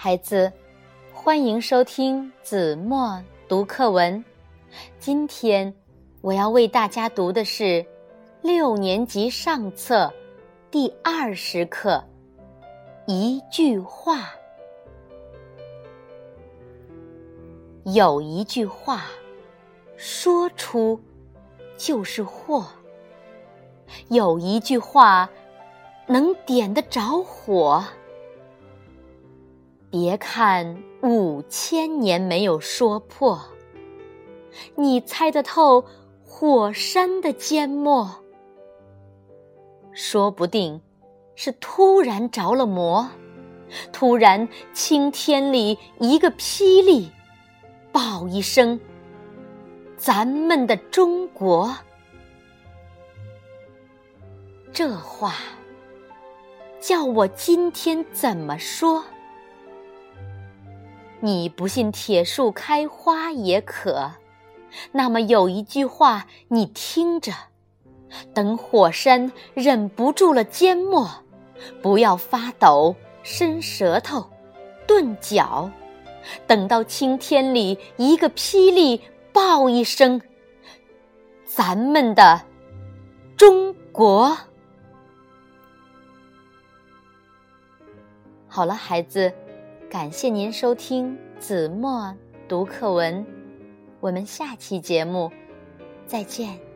孩子，欢迎收听子墨读课文。今天我要为大家读的是六年级上册第二十课。一句话，有一句话，说出就是祸；有一句话，能点得着火。别看五千年没有说破，你猜得透火山的缄默？说不定是突然着了魔，突然青天里一个霹雳，爆一声，咱们的中国。这话叫我今天怎么说？你不信铁树开花也可，那么有一句话你听着：等火山忍不住了缄默，不要发抖、伸舌头、顿脚，等到青天里一个霹雳爆一声，咱们的中国。好了，孩子。感谢您收听子墨读课文，我们下期节目再见。